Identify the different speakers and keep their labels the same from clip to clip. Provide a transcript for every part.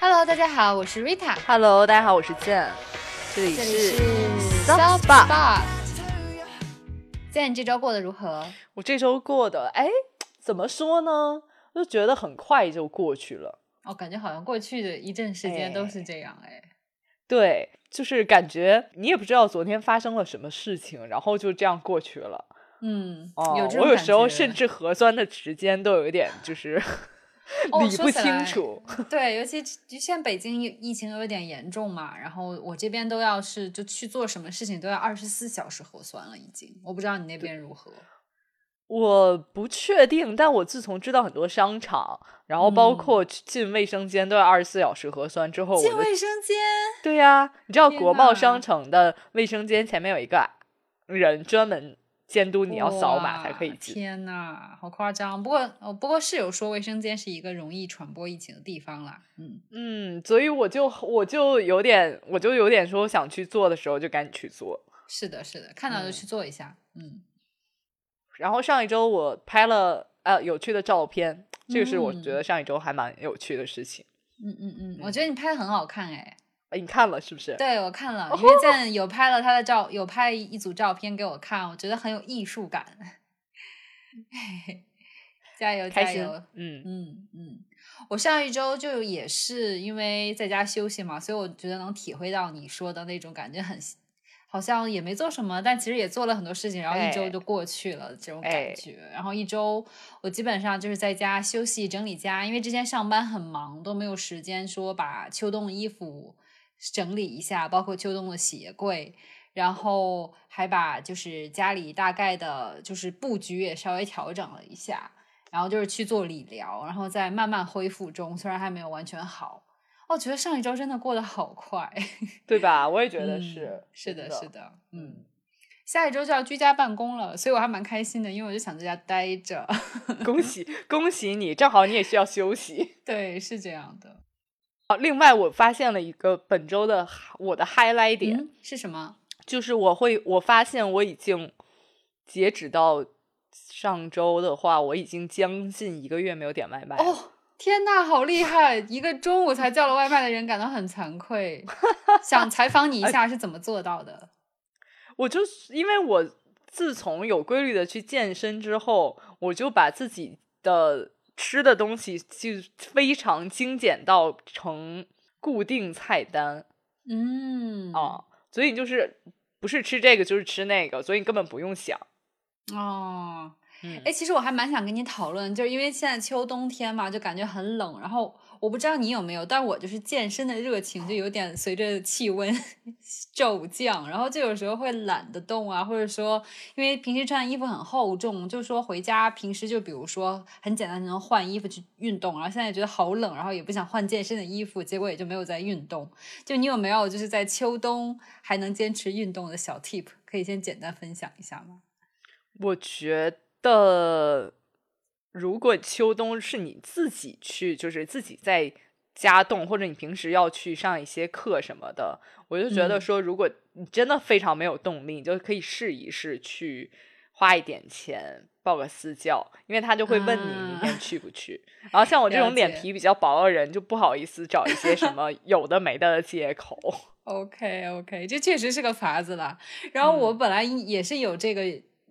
Speaker 1: Hello，大家好，我是 Rita。
Speaker 2: Hello，大家好，我是健，这里是
Speaker 1: 是
Speaker 2: Soft
Speaker 1: Soft
Speaker 2: Spot
Speaker 1: Spot。健，你这周过得如何？
Speaker 2: 我这周过得，哎，怎么说呢？就觉得很快就过去了。
Speaker 1: 哦、感觉好像过去的一阵时间都是这样哎。
Speaker 2: 对，就是感觉你也不知道昨天发生了什么事情，然后就这样过去了。
Speaker 1: 嗯，
Speaker 2: 哦，我有时候甚至核酸的时间都有一点就是
Speaker 1: 哦
Speaker 2: 理不清楚。
Speaker 1: 对，尤其就现在北京疫疫情有点严重嘛，然后我这边都要是就去做什么事情都要二十四小时核酸了，已经。我不知道你那边如何。
Speaker 2: 我不确定，但我自从知道很多商场，然后包
Speaker 1: 嗯
Speaker 2: 括进卫生间都要二十四小时核酸之后，
Speaker 1: 进卫生间，
Speaker 2: 对呀、你知道国贸商城的卫生间前面有一个人专门监督你要扫码才可以进。
Speaker 1: 天呐，好夸张！不过哦，不过室友说卫生间是一个容易传播疫情的地方啦。嗯，
Speaker 2: 嗯，所以我就我就有点我就有点说想去做的时候就赶紧去做。
Speaker 1: 是的，是的，看到就
Speaker 2: 嗯
Speaker 1: 去做一下。嗯，
Speaker 2: 然后上一周我拍了呃有趣的照片，这个是我
Speaker 1: 嗯
Speaker 2: 觉得上一周还蛮有趣的事情。
Speaker 1: 嗯嗯嗯，我觉得你拍的很好看哎。
Speaker 2: 哎，你看了是不是？
Speaker 1: 对，我看了，
Speaker 2: 哦
Speaker 1: 因为 赞有拍了他的照，有拍一组照片给我看，我觉得很有艺术感。加 油加油！。
Speaker 2: 嗯，
Speaker 1: 嗯嗯，我上一周就也是因为在家休息嘛，所以我觉得能体会到你说的那种感觉很，好像也没做什么，但其实也做了很多事情，然后一周
Speaker 2: 哎
Speaker 1: 就过去了、这种
Speaker 2: 哎
Speaker 1: 感觉。然后一周我基本上就是在家休息整理家，因为之前上班很忙，都没有时间说把秋冬衣服整理一下，包括秋冬的鞋柜。然后还把就是家里大概的，就是布局也稍微调整了一下，然后就是去做理疗，然后在慢慢恢复中，虽然还没有完全好。哦，觉得上一周真的过得好快，
Speaker 2: 对吧？我也觉得
Speaker 1: 嗯
Speaker 2: 是。
Speaker 1: 是的，是的，嗯。下一周就要居家办公了，所以我还蛮开心的，因为我就想在家待着。
Speaker 2: 恭喜 恭喜你，正好你也需要休息。
Speaker 1: 对，是这样的。
Speaker 2: 哦，另外我发现了一个本周的我的 highlight 点，
Speaker 1: 嗯，是什么？
Speaker 2: 就是我会我发现我已经截止到上周的话，我已经将近一个月没有点外卖。
Speaker 1: 哦，天呐，好厉害！一个中午才叫了外卖的人感到很惭愧，想采访你一下是怎么做到的？
Speaker 2: 我就是因为我自从有规律的去健身之后，我就把自己的吃的东西就非常精简到成固定菜单
Speaker 1: 嗯，
Speaker 2: 啊，所以就是不是吃这个就是吃那个，所以你根本不用想。
Speaker 1: 哦，
Speaker 2: 嗯
Speaker 1: 哎，其实我还蛮想跟你讨论，就是因为现在秋冬天嘛，就感觉很冷，然后我不知道你有没有，但我就是健身的热情就有点随着气温 骤降，然后就有时候会懒得动啊，或者说因为平时穿的衣服很厚重，就说回家平时就比如说很简单的能换衣服去运动，然后现在觉得好冷，然后也不想换健身的衣服，结果也就没有在运动。就你有没有就是在秋冬还能坚持运动的小 tip，可以先简单分享一下吗？
Speaker 2: 我觉得，如果秋冬是你自己去，就是自己在家动，或者你平时要去上一些课什么的，我就觉得
Speaker 1: 嗯
Speaker 2: 说，如果你真的非常没有动力，你就可以试一试去花一点钱报个私教，因为他就会问你明
Speaker 1: 啊
Speaker 2: 天去不去。然后像我 这种脸皮比较薄的人，就不好意思找一些什么有的没的的借口。
Speaker 1: OK OK，这确实是个法子啦。然后我
Speaker 2: 嗯
Speaker 1: 本来也是有这个，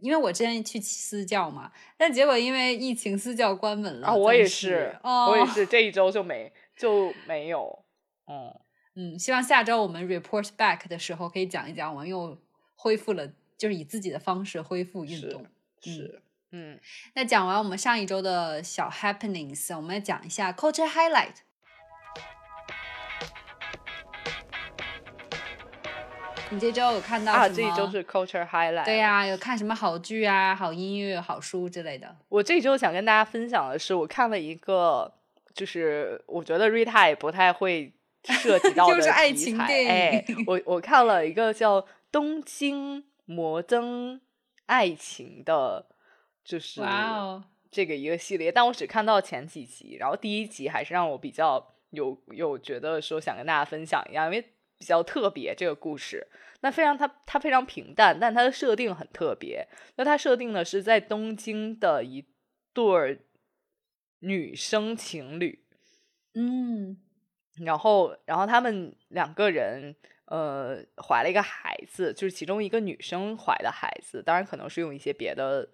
Speaker 1: 因为我之前去私教嘛，但结果因为疫情私教关门了。
Speaker 2: 啊，我也是，
Speaker 1: 哦、
Speaker 2: 我也。是，这一周就没就没有，嗯。
Speaker 1: 嗯，希望下周我们 report back 的时候可以讲一讲，我们又恢复了，就是以自己的方式恢复运
Speaker 2: 是
Speaker 1: 动。
Speaker 2: 是，嗯，
Speaker 1: 那讲完我们上一周的小 happenings，我们来讲一下 culture highlight。你这周有看到
Speaker 2: 啊，
Speaker 1: 什么
Speaker 2: 这一周是 culture highlight。
Speaker 1: 对、呀、有看什么好剧啊、好音乐、好书之类的？
Speaker 2: 我这一周想跟大家分享的是，我看了一个，就是我觉得 Rita 也不太会涉及 到的
Speaker 1: 又是爱情电影
Speaker 2: 哎，我我看了一个叫《东京摩登爱情》的，就是
Speaker 1: 哇哦，
Speaker 2: 这个一个系列，但我只看到前几集，然后第一集还是让我比较有有觉得说想跟大家分享一下，因为比较特别这个故事。那非常它它非常平淡，但它的设定很特别。那它设定的是在东京的一对儿女生情侣，
Speaker 1: 嗯
Speaker 2: 然后然后他们两个人呃怀了一个孩子，就是其中一个女生怀的孩子，当然可能是用一些别的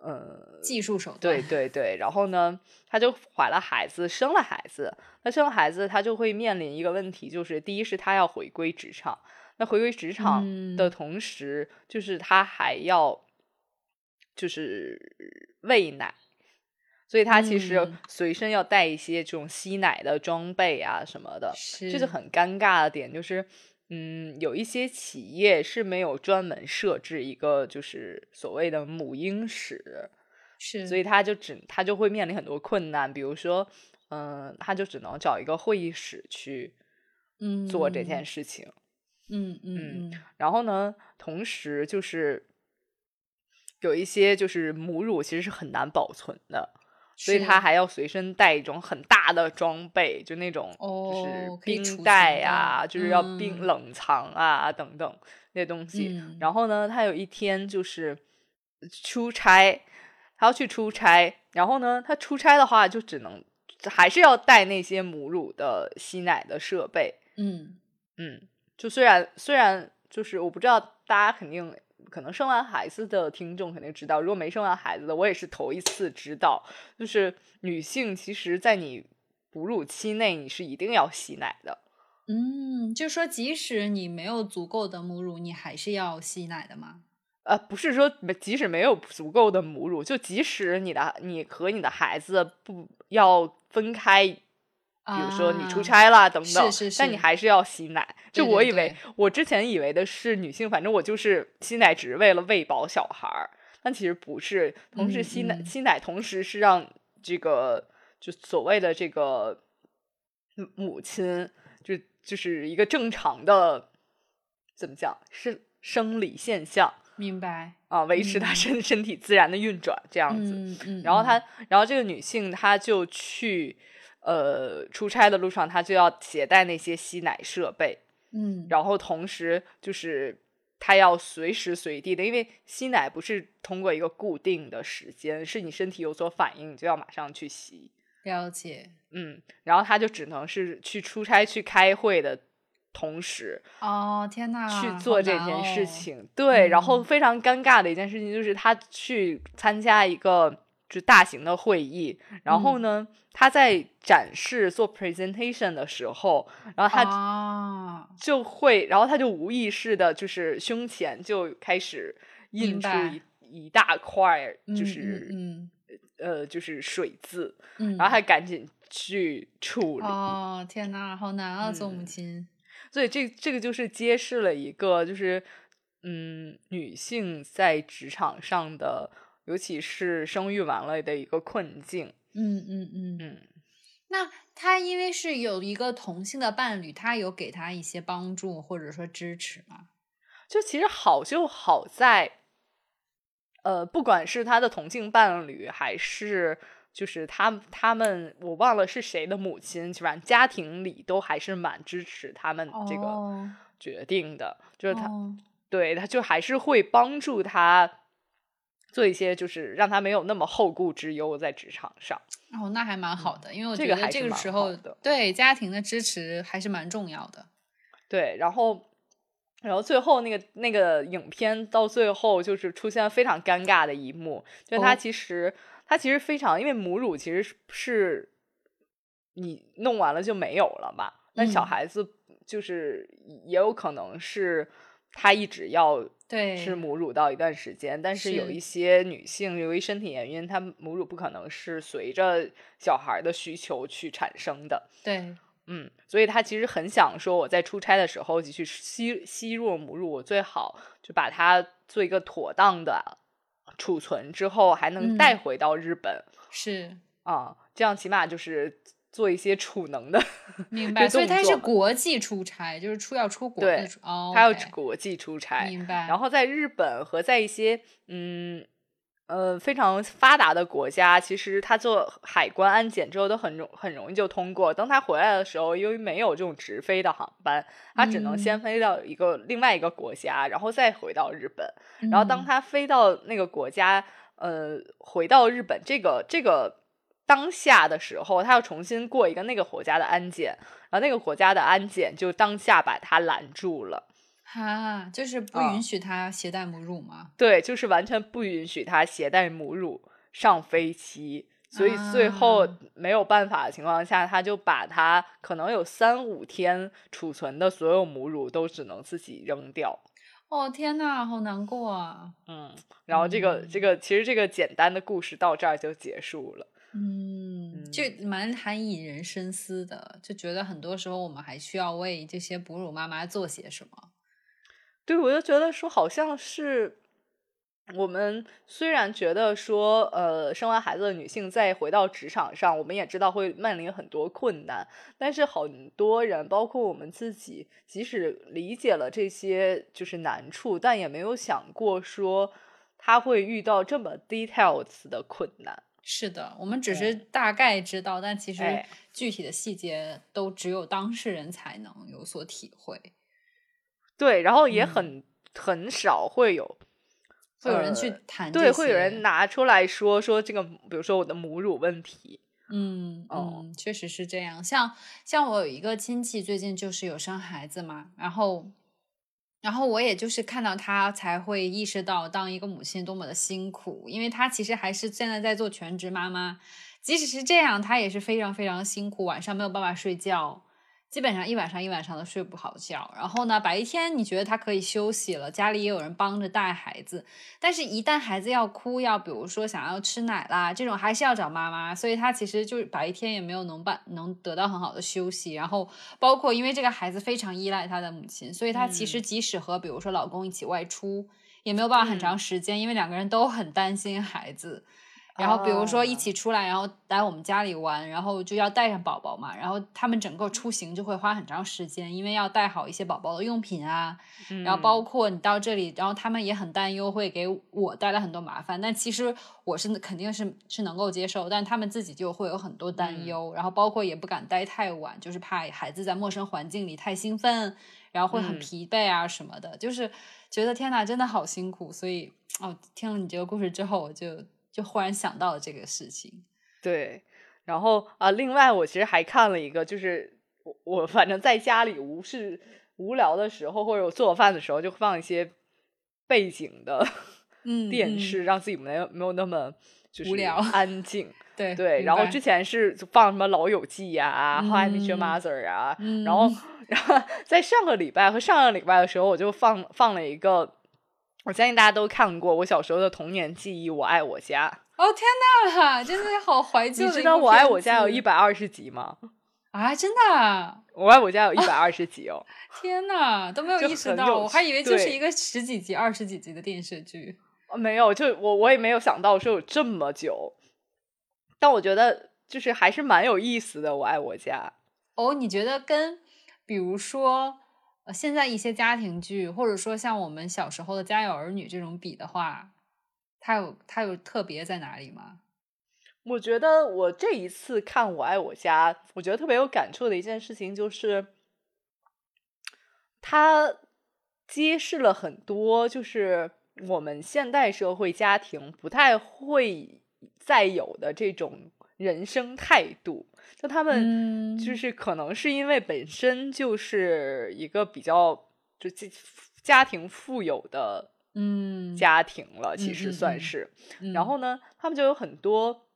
Speaker 2: 呃
Speaker 1: 技术手段，
Speaker 2: 对对对，然后呢，她就怀了孩子，生了孩子。那生了孩子，她就会面临一个问题，就是第一是她要回归职场，那回归职场的
Speaker 1: 嗯。
Speaker 2: 同时，就是她还要就是喂奶，所以她其实
Speaker 1: 嗯。
Speaker 2: 随身要带一些这种吸奶的装备啊什么的。
Speaker 1: 是。
Speaker 2: 这就很尴尬的点就是，嗯，有一些企业是没有专门设置一个就是所谓的母婴室，
Speaker 1: 是，
Speaker 2: 所以他就只他就会面临很多困难，比如说，嗯、他就只能找一个会议室去
Speaker 1: 嗯
Speaker 2: 做这件事情。
Speaker 1: 嗯嗯嗯
Speaker 2: 然后呢，同时就是有一些就是母乳其实是很难保存的，所以他还要随身带一种很大的装备，就那种就
Speaker 1: 哦
Speaker 2: 是冰袋呀、
Speaker 1: 的
Speaker 2: 就是要冰
Speaker 1: 嗯
Speaker 2: 冷藏啊等等那东西。
Speaker 1: 嗯
Speaker 2: 然后呢，他有一天就是出差，他要去出差，然后呢，他出差的话就只能还是要带那些母乳的吸奶的设备。
Speaker 1: 嗯
Speaker 2: 嗯，就虽然虽然就是我不知道大家肯定可能生完孩子的听众肯定知道，如果没生完孩子的，我也是头一次知道，就是女性其实，在你哺乳期内你是一定要吸奶的。
Speaker 1: 嗯，就说即使你没有足够的母乳，你还是要吸奶的吗？
Speaker 2: 呃，不是说即使没有足够的母乳，就即使你的你和你的孩子不要分开，比如说你出
Speaker 1: 啊
Speaker 2: 差啦等等，
Speaker 1: 是是
Speaker 2: 但你还是要吸奶。就我以为
Speaker 1: 对
Speaker 2: 我之前以为的是女性，反正我就是吸奶只是为了喂饱小孩儿，但其实不是。同时
Speaker 1: 嗯
Speaker 2: 吸奶、
Speaker 1: 嗯
Speaker 2: 吸奶，同时是让这个就所谓的这个母母亲，就就是一个正常的怎么讲是生理现象。
Speaker 1: 明白，
Speaker 2: 啊，维持她
Speaker 1: 嗯
Speaker 2: 身身体自然的运转这样子。然后她
Speaker 1: 嗯，
Speaker 2: 然后这个女性她就去呃出差的路上，他就要携带那些吸奶设备，
Speaker 1: 嗯，
Speaker 2: 然后同时就是他要随时随地的，因为吸奶不是通过一个固定的时间，是你身体有所反应，你就要马上去吸。
Speaker 1: 了解。
Speaker 2: 嗯，然后他就只能是去出差去开会的同时，
Speaker 1: 哦，天呐，
Speaker 2: 去做这件事
Speaker 1: 哦。
Speaker 2: 情。对，然后
Speaker 1: 嗯
Speaker 2: 非常尴尬的一件事情就是他去参加一个就大型的会议，然后
Speaker 1: 嗯。
Speaker 2: 呢，他在展示做 presentation 的时候，然后他
Speaker 1: 啊，
Speaker 2: 就会，然后他就无意识的，就是胸前就开始印出一一大块就是、
Speaker 1: 嗯。
Speaker 2: 呃，就是水渍，然后他赶紧去处理。
Speaker 1: 哦，天呐，好难啊，做母
Speaker 2: 嗯
Speaker 1: 亲。
Speaker 2: 所以这这个就是揭示了一个，就是嗯，女性在职场上的，尤其是生育完了的一个困境。
Speaker 1: 嗯嗯嗯。
Speaker 2: 嗯，
Speaker 1: 那他因为是有一个同性的伴侣，他有给他一些帮助或者说支持吗？
Speaker 2: 就其实好就好在，呃，不管是他的同性伴侣，还是就是他他们，我忘了是谁的母亲，反正家庭里都还是蛮支持他们这个
Speaker 1: 哦
Speaker 2: 决定的，就是他。
Speaker 1: 哦
Speaker 2: 对，他就还是会帮助他做一些，就是让他没有那么后顾之忧在职场上。
Speaker 1: 哦，那还蛮好的，因为我觉得这
Speaker 2: 个
Speaker 1: 时候
Speaker 2: 的
Speaker 1: 对家庭的支持还是蛮重要的。
Speaker 2: 对，然后，然后最后那个那个影片到最后就是出现了非常尴尬的一幕，就是他
Speaker 1: 哦
Speaker 2: 其实、他其实非常，因为母乳其实是是你弄完了就没有了嘛，但小
Speaker 1: 嗯
Speaker 2: 孩子就是也有可能是他一直要
Speaker 1: 对，
Speaker 2: 吃母乳到一段时间，但是有一些女性由于身体原因，她母乳不可能是随着小孩的需求去产生的。
Speaker 1: 对，
Speaker 2: 嗯，所以她其实很想说，我在出差的时候就去吸吸入母乳，我最好就把它做一个妥当的储存，之后还能带
Speaker 1: 嗯。
Speaker 2: 回到日本
Speaker 1: 是。
Speaker 2: 啊、这样起码就是做一些储能的
Speaker 1: 明白。所以他是国际出差，就是出要出国
Speaker 2: 对
Speaker 1: 哦，
Speaker 2: 他要国际出差，
Speaker 1: 明白。
Speaker 2: 然后在日本和在一些嗯呃非常发达的国家，其实他做海关安检之后都很容很容易就通过。当他回来的时候，由于没有这种直飞的航班，他只能先
Speaker 1: 嗯
Speaker 2: 飞到一个另外一个国家，然后再回到日本。然后当
Speaker 1: 嗯
Speaker 2: 他飞到那个国家，呃，回到日本这个这个当下的时候，他要重新过一个那个国家的安检，然后那个国家的安检就当下把他拦住了。
Speaker 1: 哈，就是不允许他携带母乳吗？
Speaker 2: 对，就是完全不允许他携带母乳上飞机。所以最后没有办法的情况下，他就把他可能有三五天储存的所有母乳都只能自己扔掉。
Speaker 1: 哦天呐，好难过啊！
Speaker 2: 嗯，然后这个这个其实这个简单的故事到这儿就结束了。
Speaker 1: 嗯，就蛮还引人深思的，就觉得很多时候我们还需要为这些哺乳妈妈做些什么。
Speaker 2: 对，我就觉得说好像是。我们虽然觉得说，呃，生完孩子的女性再回到职场上，我们也知道会面临很多困难，但是很多人，包括我们自己，即使理解了这些就是难处，但也没有想过说他会遇到这么 details 的困难。
Speaker 1: 是的，我们只是大概知道，但其实具体的细节都只有当事人才能有所体会。
Speaker 2: 对，然后也很很少会有。
Speaker 1: 会有人去谈，
Speaker 2: 对，会有人拿出来说说这个，比如说我的母乳问题，
Speaker 1: 嗯嗯，确实是这样。像像我有一个亲戚，最近就是有生孩子嘛，然后然后我也就是看到她才会意识到当一个母亲多么的辛苦，因为她其实还是现在在做全职妈妈，即使是这样，她也是非常非常辛苦，晚上没有办法睡觉。基本上一晚上一晚上都睡不好觉，然后呢，白天你觉得他可以休息了，家里也有人帮着带孩子，但是一旦孩子要哭，要比如说想要吃奶啦，这种还是要找妈妈，所以他其实就是白天也没有能办能得到很好的休息，然后包括因为这个孩子非常依赖他的母亲，所以他其实即使和比如说老公一起外出，也没有办法很长时间，因为两个人都很担心孩子。然后比如说一起出来，然后来我们家里玩，然后就要带上宝宝嘛，然后他们整个出行就会花很长时间，因为要带好一些宝宝的用品啊，然后包括你到这里，然后他们也很担忧会给我带来很多麻烦，但其实我是肯定是是能够接受，但他们自己就会有很多担忧，然后包括也不敢待太晚，就是怕孩子在陌生环境里太兴奋，然后会很疲惫啊什么的，就是觉得天呐，真的好辛苦，所以哦，听了你这个故事之后，我就。就忽然想到了这个事情，
Speaker 2: 对，然后啊，另外我其实还看了一个，就是我我反正在家里无事无聊的时候，或者我做饭的时候，就放一些背景的
Speaker 1: 嗯
Speaker 2: 电视，让自己没有没有那么就是
Speaker 1: 无聊
Speaker 2: 安静。
Speaker 1: 对
Speaker 2: 对，然后之前是放什么《老友记》呀，《How I Met Your Mother》啊，然后 然后在上个礼拜和上个礼拜的时候，我就放放了一个。我相信大家都看过我小时候的童年记忆《我爱我家》。
Speaker 1: 哦天呐，真的好怀旧！
Speaker 2: 你知道《我爱我家》有一百二十集吗？
Speaker 1: 啊，真的！
Speaker 2: 我爱我家有一百二十集哦！
Speaker 1: 天呐，都没有意识到，我还以为就是一个十几集、二十几集的电视剧。
Speaker 2: 没有，就我我也没有想到说有这么久。但我觉得就是还是蛮有意思的，《我爱我家》。
Speaker 1: 哦，你觉得跟比如说？呃，现在一些家庭剧，或者说像我们小时候的《家有儿女》这种比的话，它有它有特别在哪里吗？
Speaker 2: 我觉得我这一次看《我爱我家》，我觉得特别有感触的一件事情就是，它揭示了很多就是我们现代社会家庭不太会再有的这种人生态度。就他们就是可能是因为本身就是一个比较就家家庭富有的
Speaker 1: 嗯
Speaker 2: 家庭了，其实算是。然后呢，他们就有很多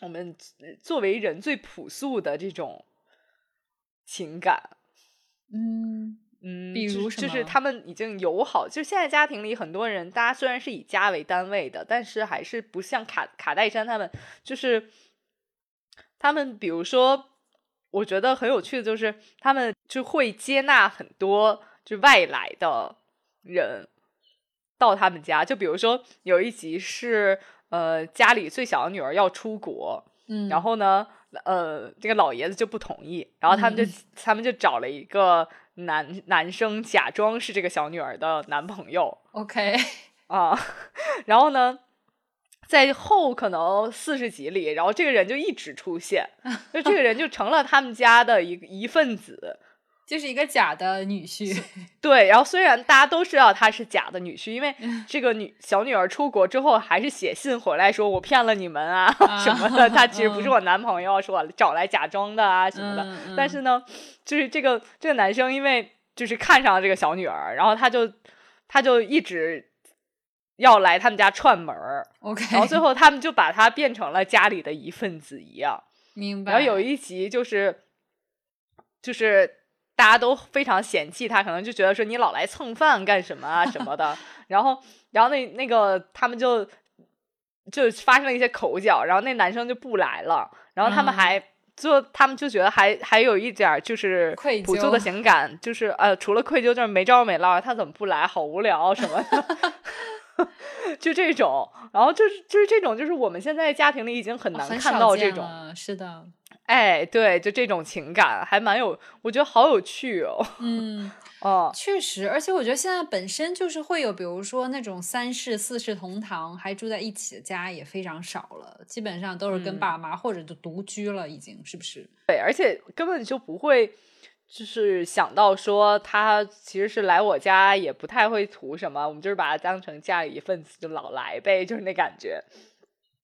Speaker 2: 我们作为人最朴素的这种情感。
Speaker 1: 嗯
Speaker 2: 嗯，
Speaker 1: 比如
Speaker 2: 就是他们已经友好，就现在家庭里很多人，大家虽然是以家为单位的，但是还是不像卡卡戴珊他们就是。他们比如说，我觉得很有趣的就是，他们就会接纳很多就外来的人到他们家。就比如说有一集是，呃，家里最小的女儿要出国，
Speaker 1: 嗯，
Speaker 2: 然后呢，呃，这个老爷子就不同意，然后他们就他们就找了一个男男生假装是这个小女儿的男朋友
Speaker 1: ，OK，
Speaker 2: 啊，然后呢。在后可能四十集里，然后这个人就一直出现，就这个人就成了他们家的一一份子，
Speaker 1: 就是一个假的女婿。
Speaker 2: 对，然后虽然大家都知道他是假的女婿，因为这个女小女儿出国之后还是写信回来说我骗了你们啊什么的，他其实不是我男朋友，是我找来假装的啊什么的。但是呢，就是这个这个男生因为就是看上了这个小女儿，然后他就他就一直。要来他们家串门儿
Speaker 1: ，OK，
Speaker 2: 然后最后他们就把他变成了家里的一份子一样，
Speaker 1: 明白。
Speaker 2: 然后有一集就是，就是大家都非常嫌弃他，可能就觉得说你老来蹭饭干什么啊什么的。然后，然后那那个他们就就发生了一些口角，然后那男生就不来了。然后他们还就他们就觉得还还有一点就是
Speaker 1: 愧
Speaker 2: 疚的情感，就是呃，除了愧疚就是没招没落，他怎么不来？好无聊什么的。就这种，然后就是就是这种，就是我们现在家庭里已经很难看到这种，
Speaker 1: 是的，
Speaker 2: 哎，对，就这种情感还蛮有，我觉得好有趣
Speaker 1: 哦。嗯，哦，确实，而且我觉得现在本身就是会有，比如说那种三世四世同堂还住在一起的家也非常少了，基本上都是跟爸妈或者就独居了，已经是不是？
Speaker 2: 对，而且根本就不会。就是想到说他其实是来我家也不太会图什么，我们就是把他当成家里一份子，就老来呗，就是那感觉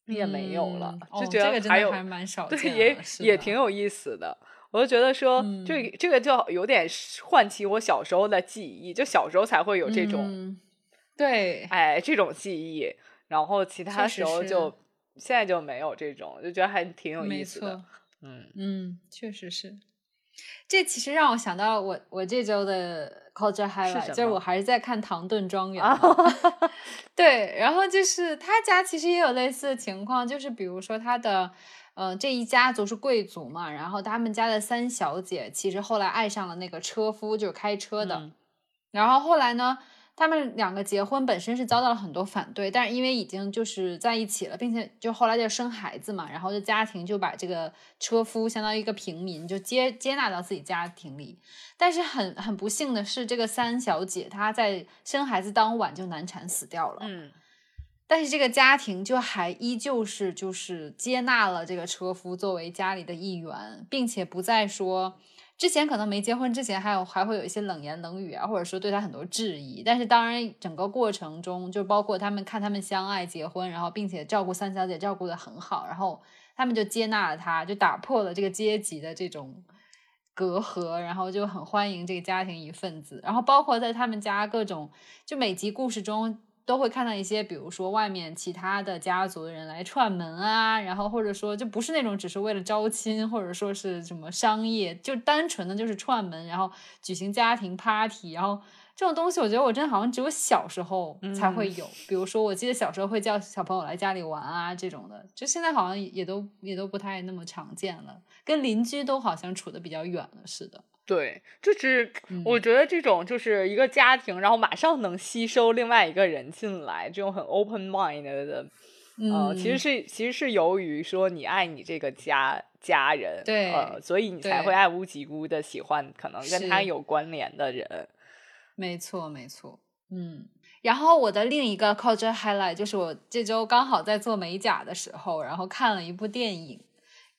Speaker 2: 也没有了，就觉得还有
Speaker 1: 还蛮少，
Speaker 2: 对，也也挺有意思的。我就觉得说这这个就有点唤起我小时候的记忆，就小时候才会有这种，
Speaker 1: 对，
Speaker 2: 哎，这种记忆，然后其他时候就现在就没有这种，就觉得还挺有意思的，
Speaker 1: 嗯嗯，确实是。这其实让我想到我我这周的 culture highlight，就是我还是在看《唐顿庄园》。对，然后就是他家其实也有类似的情况，就是比如说他的呃这一家族是贵族嘛，然后他们家的三小姐其实后来爱上了那个车夫，就是开车的，然后后来呢。他们两个结婚本身是遭到了很多反对，但是因为已经就是在一起了，并且就后来就生孩子嘛，然后就家庭就把这个车夫相当于一个平民就接接纳到自己家庭里。但是很很不幸的是，这个三小姐她在生孩子当晚就难产死掉了。
Speaker 2: 嗯，
Speaker 1: 但是这个家庭就还依旧是就是接纳了这个车夫作为家里的一员，并且不再说。之前可能没结婚之前还有还会有一些冷言冷语啊，或者说对他很多质疑。但是当然整个过程中，就包括他们看他们相爱结婚，然后并且照顾三小姐照顾的很好，然后他们就接纳了他，就打破了这个阶级的这种隔阂，然后就很欢迎这个家庭一份子。然后包括在他们家各种就每集故事中。都会看到一些，比如说外面其他的家族的人来串门啊，然后或者说就不是那种只是为了招亲，或者说是什么商业，就单纯的就是串门，然后举行家庭 party，然后这种东西，我觉得我真的好像只有小时候才会有。比如说，我记得小时候会叫小朋友来家里玩啊，这种的，就现在好像也都也都不太那么常见了，跟邻居都好像处的比较远了似的。
Speaker 2: 对，就是我觉得这种就是一个家庭，然后马上能吸收另外一个人进来，这种很 open mind 的，呃，其实是其实是由于说你爱你这个家家人，
Speaker 1: 对，
Speaker 2: 呃，所以你才会爱屋及乌的喜欢可能跟他有关联的人。
Speaker 1: 没错，没错，嗯。然后我的另一个 culture highlight 就是我这周刚好在做美甲的时候，然后看了一部电影。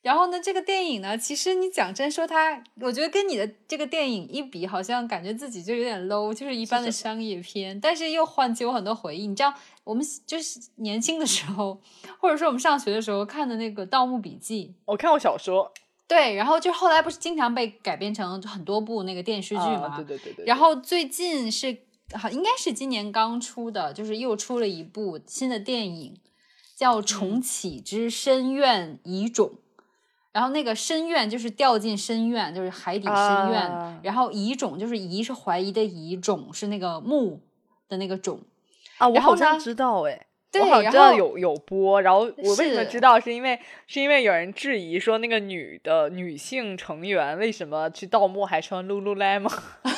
Speaker 1: 然后呢，这个电影呢，其实你讲真说它，我觉得跟你的这个电影一比，好像感觉自己就有点 low，就是一般的商业片，但是又唤起我很多回忆。你知道，我们就是年轻的时候，或者说我们上学的时候看的那个《盗墓笔记》，
Speaker 2: 我看过小说。
Speaker 1: 对，然后就后来不是经常被改编成很多部那个电视剧嘛？
Speaker 2: 对对对对。
Speaker 1: 然后最近是好，应该是今年刚出的，就是又出了一部新的电影，叫《重启之深渊遗种》。然后那个深渊就是掉进深渊，就是海底深渊。然后遗种就是疑是怀疑的疑，种是那个木的那个种。
Speaker 2: 啊，我好像知道哎，
Speaker 1: 我
Speaker 2: 好像知道有有播。然后我为什么知道？是因为是因为有人质疑说那个女的女性成员为什么去盗墓还穿 lululemon？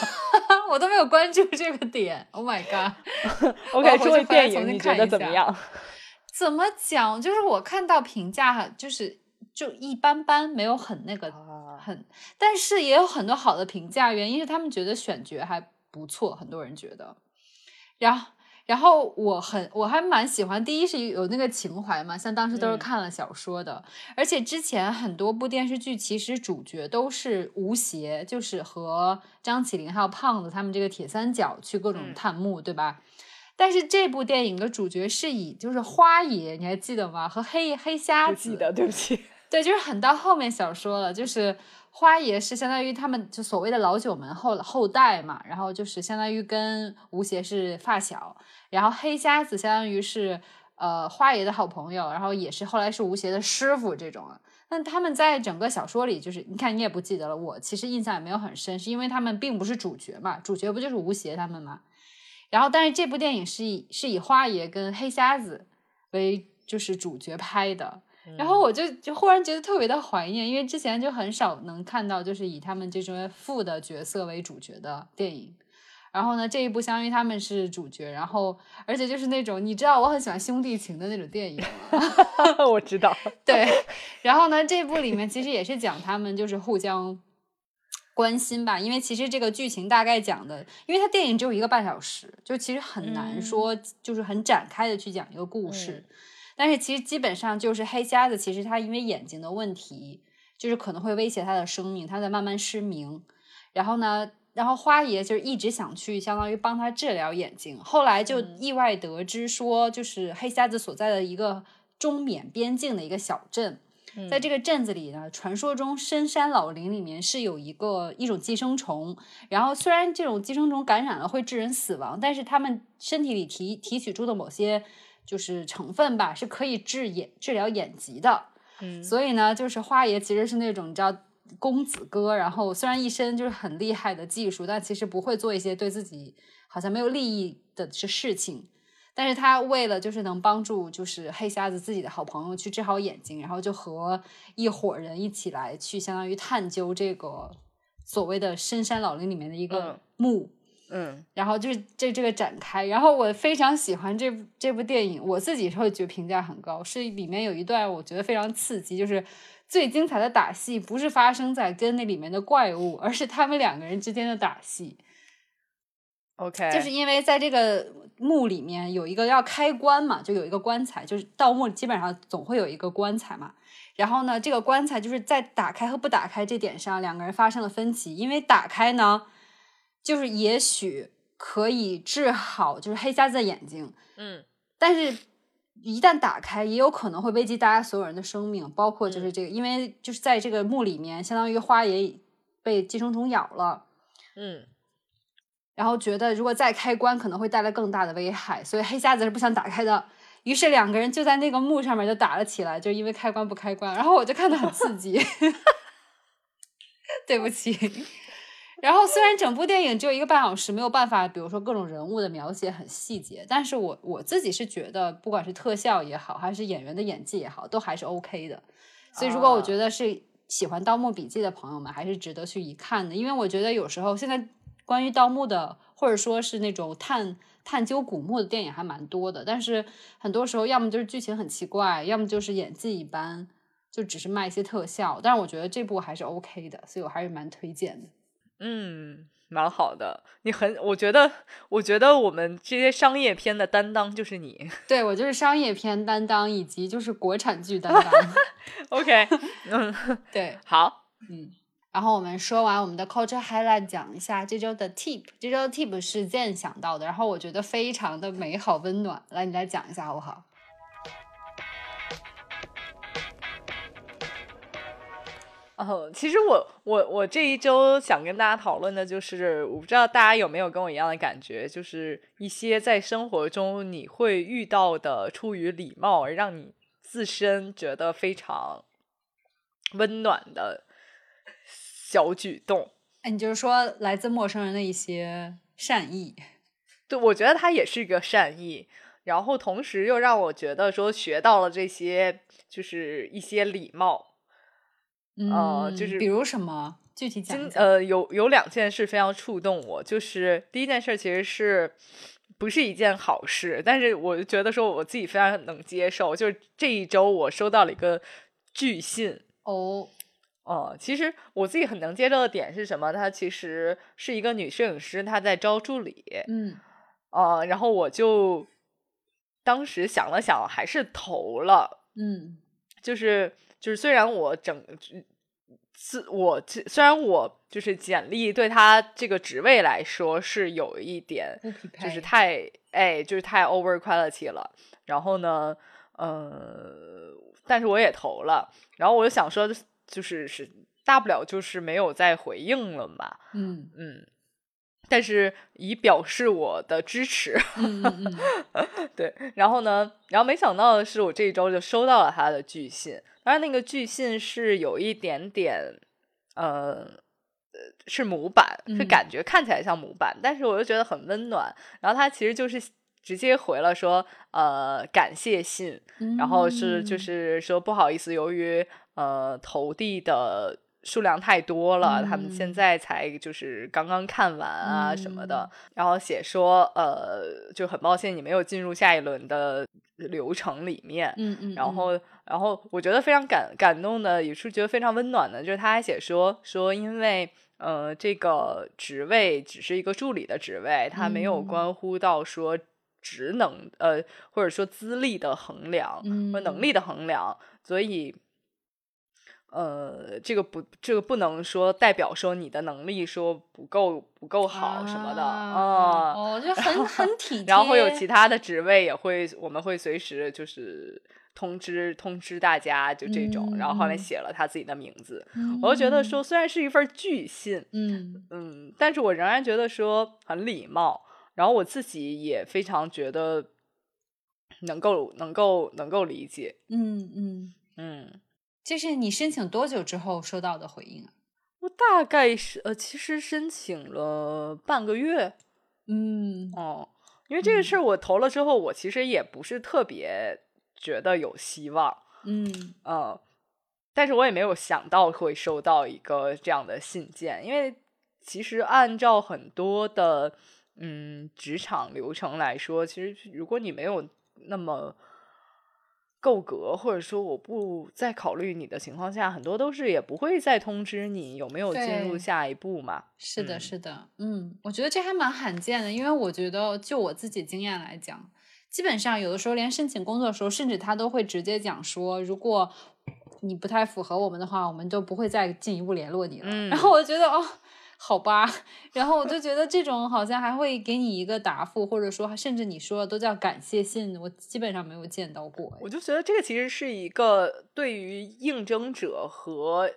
Speaker 1: 我都没有关注这个点。Oh my
Speaker 2: god！OK，说 电影你觉得怎么样？
Speaker 1: 怎么讲？就是我看到评价就是。就一般般，没有很那个很，但是也有很多好的评价，原因是他们觉得选角还不错，很多人觉得。然后，然后我很我还蛮喜欢，第一是有那个情怀嘛，像当时都是
Speaker 2: 嗯
Speaker 1: 看了小说的，而且之前很多部电视剧其实主角都是吴邪，就是和张起灵还有胖子他们这个铁三角去各种
Speaker 2: 嗯
Speaker 1: 探墓，对吧？但是这部电影的主角是以就是花爷，你还记得吗？和黑黑瞎子，
Speaker 2: 不记得，对不起。
Speaker 1: 对，就是很到后面小说了，就是花爷是相当于他们就所谓的老九门后后代嘛，然后就是相当于跟吴邪是发小，然后黑瞎子相当于是呃花爷的好朋友，然后也是后来是吴邪的师傅这种啊。但他们在整个小说里，就是你看你也不记得了，我其实印象也没有很深，是因为他们并不是主角嘛，主角不就是吴邪他们嘛。然后，但是这部电影是以是以花爷跟黑瞎子为就是主角拍的，然后我就就忽然觉得特别的怀念，因为之前就很少能看到就是以他们这种副的角色为主角的电影。然后呢，这一部相当于他们是主角，然后而且就是那种你知道我很喜欢兄弟情的那种电影吗，
Speaker 2: 我知道，
Speaker 1: 对。然后呢，这部里面其实也是讲他们就是互相关心吧，因为其实这个剧情大概讲的，因为它电影只有一个半小时，就其实很难
Speaker 2: 嗯
Speaker 1: 说就是很展开的去讲一个故事。但是其实基本上就是黑瞎子，其实他因为眼睛的问题，就是可能会威胁他的生命，他在慢慢失明。然后呢，然后花爷就是一直想去相当于帮他治疗眼睛，后来就意外得知说，就是黑瞎子所在的一个中缅边境的一个小镇。在这个镇子里呢，传说中深山老林里面是有一个一种寄生虫，然后虽然这种寄生虫感染了会致人死亡，但是他们身体里提提取出的某些就是成分吧，是可以治眼治疗眼疾的。
Speaker 2: 嗯
Speaker 1: 所以呢，就是花爷其实是那种你知道公子哥，然后虽然一身就是很厉害的技术，但其实不会做一些对自己好像没有利益的事事情。但是他为了就是能帮助就是黑瞎子自己的好朋友去治好眼睛，然后就和一伙人一起来去相当于探究这个所谓的深山老林里面的一个
Speaker 2: 嗯
Speaker 1: 墓。
Speaker 2: 嗯
Speaker 1: 然后就是这这个展开，然后我非常喜欢这部这部电影，我自己会觉得评价很高，是里面有一段我觉得非常刺激，就是最精彩的打戏不是发生在跟那里面的怪物，而是他们两个人之间的打戏
Speaker 2: ，，OK，
Speaker 1: 就是因为在这个墓里面有一个要开棺嘛，就有一个棺材，就是盗墓基本上总会有一个棺材嘛。然后呢，这个棺材就是在打开和不打开这点上，两个人发生了分歧。因为打开呢，就是也许可以治好就是黑瞎子的眼睛，
Speaker 2: 嗯
Speaker 1: 但是一旦打开，也有可能会危及大家所有人的生命，包括就是这个，因为就是在这个墓里面，相当于花也被寄生虫咬了。
Speaker 2: 嗯
Speaker 1: 然后觉得如果再开关可能会带来更大的危害，所以黑瞎子是不想打开的。于是两个人就在那个墓上面就打了起来，就因为开关不开关。然后我就看得很刺激 对不起。然后虽然整部电影只有一个半小时，没有办法，比如说各种人物的描写很细节，但是我我自己是觉得，不管是特效也好，还是演员的演技也好，都还是 OK 的。所以如果我觉得是喜欢《盗墓笔记》的朋友们，还是值得去一看的，因为我觉得有时候现在关于盗墓的，或者说是那种探探究古墓的电影还蛮多的，但是很多时候要么就是剧情很奇怪，要么就是演技一般，就只是卖一些特效。但是我觉得这部还是 OK 的，所以我还是蛮推荐的。
Speaker 2: 嗯，蛮好的。你很，我觉得，我觉得我们这些商业片的担当就是你。
Speaker 1: 对我就是商业片担当，以及就是国产剧担当。
Speaker 2: OK，嗯，
Speaker 1: 对，
Speaker 2: 好，
Speaker 1: 嗯。然后我们说完我们的 culture highlight，讲一下这周的 tip。这周的 tip 是 Zen 想到的，然后我觉得非常的美好温暖。来，你来讲一下好不好？
Speaker 2: 哦，其实我我我这一周想跟大家讨论的就是，我不知道大家有没有跟我一样的感觉，就是一些在生活中你会遇到的出于礼貌而让你自身觉得非常温暖的小举动。
Speaker 1: 哎，你就是说来自陌生人的一些善意。
Speaker 2: 对，我觉得它也是一个善意，然后同时又让我觉得说学到了这些，就是一些礼貌。呃
Speaker 1: 嗯，
Speaker 2: 就是
Speaker 1: 比如什么具体讲讲？
Speaker 2: 呃有有两件事非常触动我，就是第一件事其实是不是一件好事，但是我就觉得说我自己非常能接受，就是这一周我收到了一个拒信。
Speaker 1: 哦，
Speaker 2: 哦，其实我自己很能接受的点是什么？她其实是一个女摄影师，她在招助理。
Speaker 1: 嗯
Speaker 2: 呃，然后我就当时想了想，还是投了。
Speaker 1: 嗯
Speaker 2: 就是就是，虽然我整自我虽然我就是简历对他这个职位来说是有一点就是太哎，就是太 over quality 了。然后呢，呃，但是我也投了，然后我就想说，就是是大不了就是没有再回应了嘛。
Speaker 1: 嗯
Speaker 2: 嗯，但是以表示我的支持。
Speaker 1: 嗯嗯嗯，
Speaker 2: 对，然后呢，然后没想到的是，我这一周就收到了他的拒信。当然，那个巨信是有一点点，呃，是模板，是
Speaker 1: 嗯。
Speaker 2: 感觉看起来像模板，但是我又觉得很温暖。然后他其实就是直接回了说，呃，感谢信，然后是就
Speaker 1: 嗯。
Speaker 2: 是说不好意思，由于呃投递的数量太多了，他们现
Speaker 1: 嗯。
Speaker 2: 在才就是刚刚看完啊什么的，
Speaker 1: 嗯。
Speaker 2: 然后写说呃就很抱歉你没有进入下一轮的流程里面，
Speaker 1: 嗯嗯，
Speaker 2: 然后然后我觉得非常感感动的，也是觉得非常温暖的，就是他还写说说因为。呃，这个职位只是一个助理的职位，它没有
Speaker 1: 嗯。
Speaker 2: 关乎到说职能，呃，或者说资历的衡量，
Speaker 1: 嗯
Speaker 2: 或能。力的衡量，所以，呃，这个不，这个不能说代表说你的能力说不够不够好什么的，
Speaker 1: 啊
Speaker 2: 嗯，
Speaker 1: 哦，就很 很体贴，
Speaker 2: 然后会有其他的职位也会，我们会随时就是通知通知大家，就这种，然后后来
Speaker 1: 嗯。
Speaker 2: 写了他自己的名字，
Speaker 1: 嗯，
Speaker 2: 我就觉得说，虽然是一份拒信，
Speaker 1: 嗯。
Speaker 2: 嗯，但是我仍然觉得说很礼貌，然后我自己也非常觉得能够能够能够理解，
Speaker 1: 嗯嗯，
Speaker 2: 嗯，
Speaker 1: 这是你申请多久之后收到的回应啊？
Speaker 2: 我大概是呃，其实申请了半个月，
Speaker 1: 嗯。
Speaker 2: 哦，因为这个事儿我投了之后，我其实也不是特别觉得有希望，
Speaker 1: 嗯。
Speaker 2: 呃，但是我也没有想到会收到一个这样的信件，因为其实按照很多的嗯职场流程来说，其实如果你没有那么够格，或者说我不再考虑你的情况下，很多都是也不会再通知你有没有进入下一步嘛。
Speaker 1: 是的，
Speaker 2: 嗯
Speaker 1: 是的，嗯，我觉得这还蛮罕见的，因为我觉得就我自己经验来讲，基本上有的时候连申请工作的时候，甚至他都会直接讲说，如果你不太符合我们的话，我们就不会再进一步联络你了。
Speaker 2: 嗯
Speaker 1: 然后我觉得哦。好吧，然后我就觉得这种好像还会给你一个答复，或者说甚至你说的都叫感谢信，我基本上没有见到过。
Speaker 2: 我就觉得这个其实是一个对于应征者和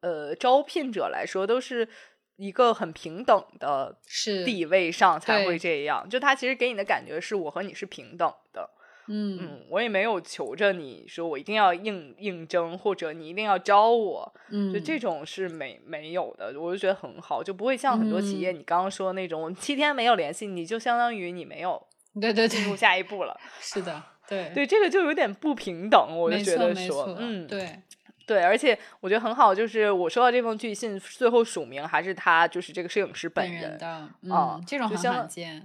Speaker 2: 呃招聘者来说都是一个很平等的
Speaker 1: 是
Speaker 2: 地位上才会这样。就他其实给你的感觉是我和你是平等的，
Speaker 1: 嗯。
Speaker 2: 嗯，我也没有求着你说我一定要应应征或者你一定要招我，
Speaker 1: 嗯，
Speaker 2: 就这种是没没有的，我就觉得很好，就不会像很多企业
Speaker 1: 嗯。
Speaker 2: 你刚刚说的那种，我七天没有联系你就相当于你没有
Speaker 1: 对对
Speaker 2: 进入，下一步了。
Speaker 1: 是的，对。
Speaker 2: 对，这个就有点不平等，我就觉得说，，嗯，
Speaker 1: 对，
Speaker 2: 对，而且我觉得很好，就是我收到这封拒信，最后署名还是他，就是这个摄影师
Speaker 1: 本
Speaker 2: 人，
Speaker 1: 人的，
Speaker 2: 啊
Speaker 1: 嗯，这种很罕见，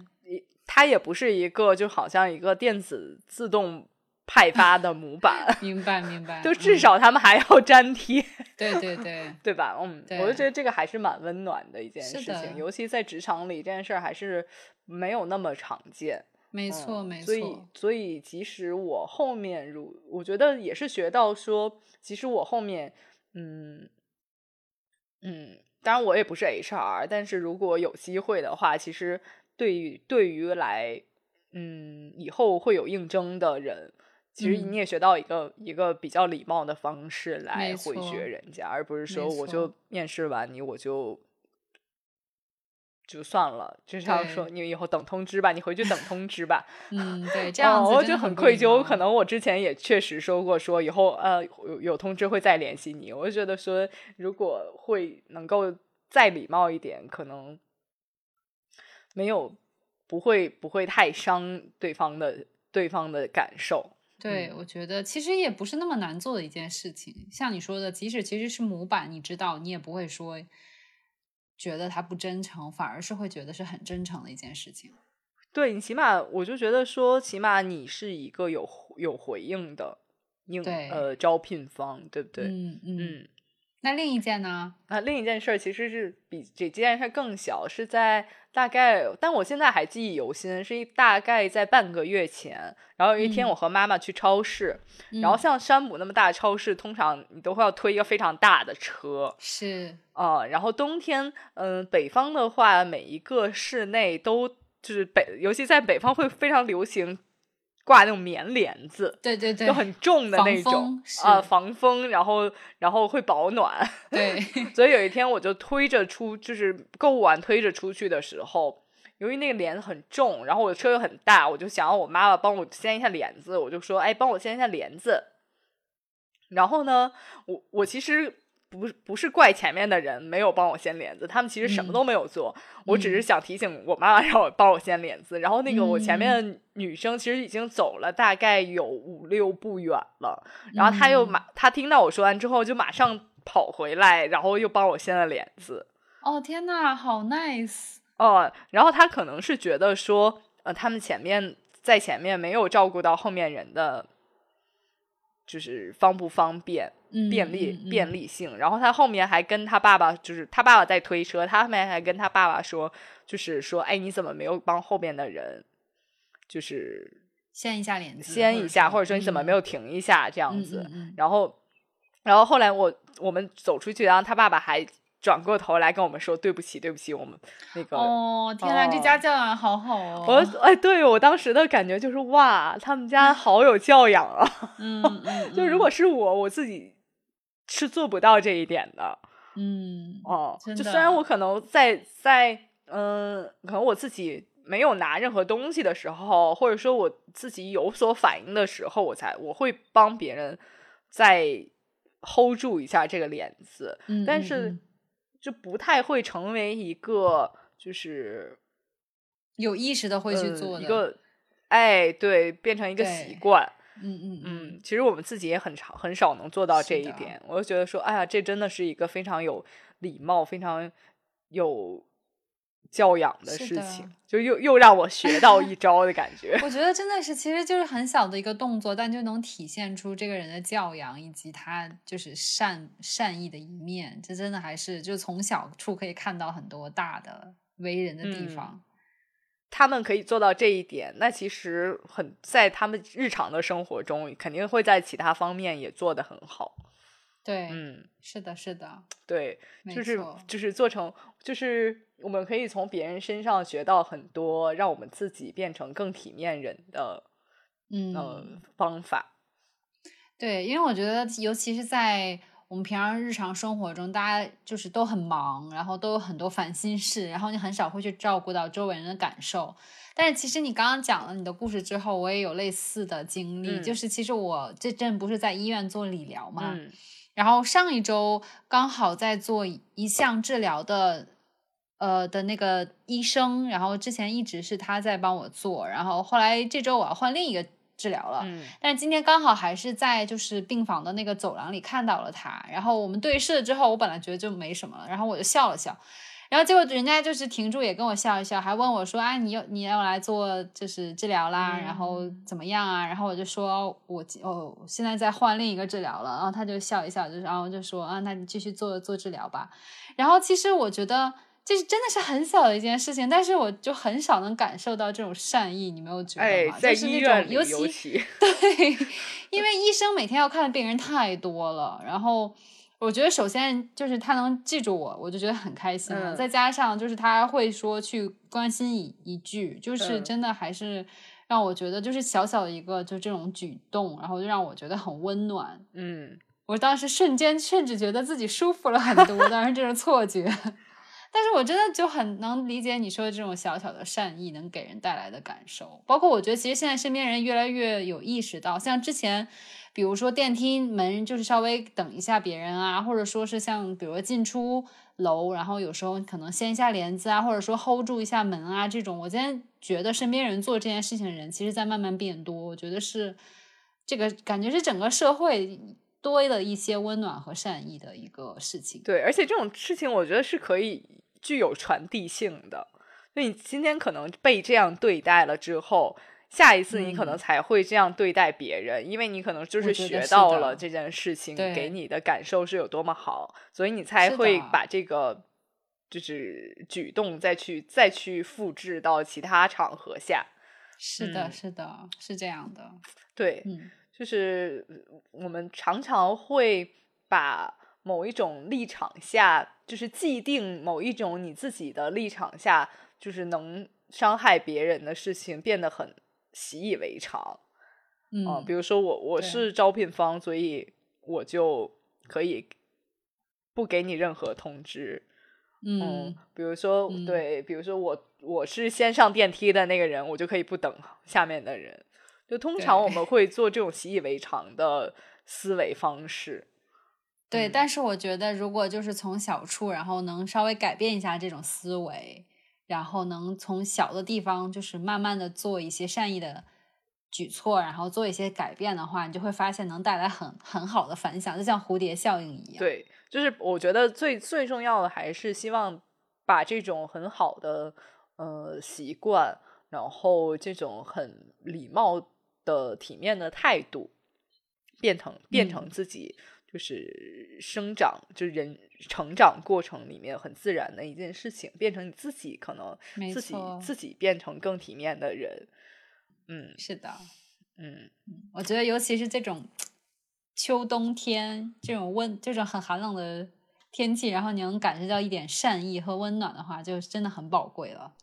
Speaker 2: 他也不是一个就好像一个电子自动派发的模板，
Speaker 1: 明 白明白，
Speaker 2: 就至
Speaker 1: 嗯。
Speaker 2: 少他们还要粘贴，
Speaker 1: 对对对，
Speaker 2: 对吧？嗯，我就觉得这个还是蛮温暖的一件事情，尤其在职场里，这件事儿还是没有那么常见。
Speaker 1: 没错
Speaker 2: 嗯
Speaker 1: 没
Speaker 2: 所以，所以即使我后面如，我觉得也是学到说，即使我后面，嗯嗯，当然我也不是 HR，但是如果有机会的话，其实对于对于来，嗯，以后会有应征的人。其实
Speaker 1: 嗯
Speaker 2: 你也学到一个、一个比较礼貌的方式来回
Speaker 1: 错
Speaker 2: 绝人家，而不是说我就面试完你我就就算了，就像说你以后等通知吧，你回去等通知吧。
Speaker 1: 嗯，对，这样
Speaker 2: 哦、我就很愧疚。可能我之前也确实说过，说以后呃有有通知会再联系你。我就觉得说，如果会能够再礼貌一点，可能没有不会不会太伤对方的对方的感受。
Speaker 1: 对，我觉得其实也不是那么难做的一件事情。像你说的，即使其实是模板，你知道，你也不会说觉得他不真诚，反而是会觉得是很真诚的一件事情。
Speaker 2: 对你起码我就觉得说，起码你是一个有有回应的应
Speaker 1: 对
Speaker 2: 呃招聘方，对不对？
Speaker 1: 嗯嗯。
Speaker 2: 嗯
Speaker 1: 那另一件呢？
Speaker 2: 啊，另一件事儿其实是比这件事更小，是在大概，但我现在还记忆犹新，是一大概在半个月前。然后有一天，我和妈妈去超市，然后像山姆那么大的超市，通常你都会要推一个非常大的车。
Speaker 1: 是
Speaker 2: 啊，然后冬天，嗯，北方的话，每一个室内都就是北，尤其在北方会非常流行。挂那种棉帘子，
Speaker 1: 对对对，
Speaker 2: 就很重的那种呃，防风，然后然后会保暖。
Speaker 1: 对，
Speaker 2: 所以有一天我就推着出，就是购物完推着出去的时候，由于那个帘子很重，然后我的车又很大，我就想要我妈妈帮我掀一下帘子，我就说，哎，帮我掀一下帘子。然后呢，我我其实。不不是怪前面的人没有帮我掀帘子，他们其实什么都没有做，我只是想提醒我妈妈 让我帮我掀帘子。然后那个我前面女生其实已经走了大概有五六步远了，然后她又马她听到我说完之后就马上跑回来，然后又帮我掀了帘子。
Speaker 1: 哦天呐，好 nice
Speaker 2: 哦！然后她可能是觉得说，呃，他们前面在前面没有照顾到后面人的。就是方不方便、便利、便利性。然后他后面还跟他爸爸，就是他爸爸在推车，他后面还跟他爸爸说，就是说，哎，你怎么没有帮后边的人，就是
Speaker 1: 掀一下帘子，
Speaker 2: 掀一下，或者说你怎么没有停一下这样子。然后，然后后来我我们走出去，然后他爸爸还。转过头来跟我们说对不起，对不起，我们那个
Speaker 1: 哦，天呐，这家教养好好哦！
Speaker 2: 我哎，对我当时的感觉就是哇，他们家好有教养啊！
Speaker 1: 嗯嗯，
Speaker 2: 就如果是我，我自己是做不到这一点的。
Speaker 1: 嗯
Speaker 2: 哦，就虽然我可能在在嗯，可能我自己没有拿任何东西的时候，或者说我自己有所反应的时候，我才我会帮别人再 hold 住一下这个帘子，但是。就不太会成为一个就是
Speaker 1: 有意识的会去做
Speaker 2: 一个，哎，对，变成一个习惯。
Speaker 1: 嗯嗯
Speaker 2: 嗯，其实我们自己也很少很少能做到这一点。我就觉得说，哎呀，这真的是一个非常有礼貌、非常有。教养的事情，就又又让我学到一 招的感觉。
Speaker 1: 我觉得真的是，其实就是很小的一个动作，但就能体现出这个人的教养以及他就是善善意的一面。这真的还是就从小处可以看到很多大的为人的地方。
Speaker 2: 他们可以做到这一点，那其实很在他们日常的生活中，肯定会在其他方面也做得很好。
Speaker 1: 对，
Speaker 2: 嗯，
Speaker 1: 是的，是的，
Speaker 2: 对，就是就是做成就是。我们可以从别人身上学到很多，让我们自己变成更体面人的
Speaker 1: 嗯
Speaker 2: 方法。
Speaker 1: 对，因为我觉得，尤其是在我们平常日常生活中，大家就是都很忙，然后都有很多烦心事，然后你很少会去照顾到周围人的感受。但是，其实你刚刚讲了你的故事之后，我也有类似的经历，就是其实我这阵不是在医院做理疗嘛，然后上一周刚好在做一项治疗的。呃的那个医生，然后之前一直是他在帮我做，然后后来这周我要换另一个治疗了，
Speaker 2: 嗯，
Speaker 1: 但是今天刚好还是在就是病房的那个走廊里看到了他，然后我们对视了之后，我本来觉得就没什么了，然后我就笑了笑，然后结果人家就是停住也跟我笑一笑，还问我说啊，你要你要来做就是治疗啦，然后怎么样啊？然后我就说我哦现在在换另一个治疗了，然后他就笑一笑，就是然后就说啊，那你继续做做治疗吧。然后其实我觉得。这是真的是很小的一件事情，但是我就很少能感受到这种善意，你没有觉得吗？就是那种尤其 对，因为医生每天要看的病人太多了，然后我觉得首先就是他能记住我，我就觉得很开心了。再加上就是他会说去关心一一句，就是真的还是让我觉得就是小小的一个就这种举动，然后就让我觉得很温暖。
Speaker 2: 嗯，
Speaker 1: 我当时瞬间甚至觉得自己舒服了很多，当然这种错觉。但是我真的就很能理解你说的这种小小的善意能给人带来的感受，包括我觉得其实现在身边人越来越有意识到，像之前，比如说电梯门就是稍微等一下别人啊，或者说是像比如说进出楼，然后有时候可能掀一下帘子啊，或者说 hold 住一下门啊这种，我今天觉得身边人做这件事情的人，其实在慢慢变多，我觉得是这个感觉是整个社会多了一些温暖和善意的一个事情。
Speaker 2: 对，而且这种事情我觉得是可以。具有传递性的，就你今天可能被这样对待了之后，下一次你可能才会这样对待别人，因为你可能就是学到了这件事情给你的感受是有多么好，所以你才会把这个就是举动再去再去复制到其他场合下。
Speaker 1: 是的，
Speaker 2: 嗯
Speaker 1: 是的，是这样的。
Speaker 2: 对，
Speaker 1: 嗯
Speaker 2: 就是我们常常会把某一种立场下，就是既定某一种你自己的立场下，就是能伤害别人的事情变得很习以为常。
Speaker 1: 嗯，
Speaker 2: 啊，比如说我我是招聘方，所以我就可以不给你任何通知。
Speaker 1: 嗯
Speaker 2: 比如说、
Speaker 1: 嗯
Speaker 2: 对，比如说我我是先上电梯的那个人，我就可以不等下面的人。就通常我们会做这种习以为常的思维方式。
Speaker 1: 对，
Speaker 2: 嗯
Speaker 1: 但是我觉得，如果就是从小处，然后能稍微改变一下这种思维，然后能从小的地方，就是慢慢的做一些善意的举措，然后做一些改变的话，你就会发现能带来很很好的反响，就像蝴蝶效应一样。，
Speaker 2: 对，就是我觉得最最重要的还是希望把这种很好的呃习惯，然后这种很礼貌的体面的态度，变成变成
Speaker 1: 嗯
Speaker 2: 自己就是生长，就是人成长过程里面很自然的一件事情，变成你自己可能自己自己变成更体面的人。嗯
Speaker 1: 是的，
Speaker 2: 嗯，
Speaker 1: 我觉得尤其是这种秋冬天这种温这种很寒冷的天气，然后你能感受到一点善意和温暖的话，就真的很宝贵了。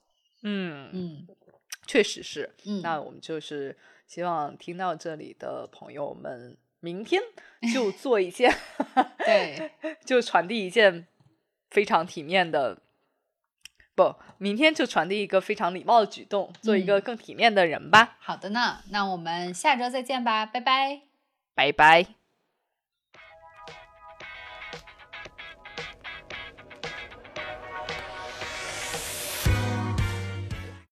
Speaker 2: 嗯
Speaker 1: 嗯
Speaker 2: 确实是。
Speaker 1: 嗯，
Speaker 2: 那我们就是希望听到这里的朋友们，明天就做一件，
Speaker 1: 对，
Speaker 2: 就传递一件非常体面的，不，明天就传递一个非常礼貌的举动，做一个
Speaker 1: 嗯
Speaker 2: 更体面的人吧。
Speaker 1: 好的呢，那我们下周再见吧，拜拜。
Speaker 2: 拜拜。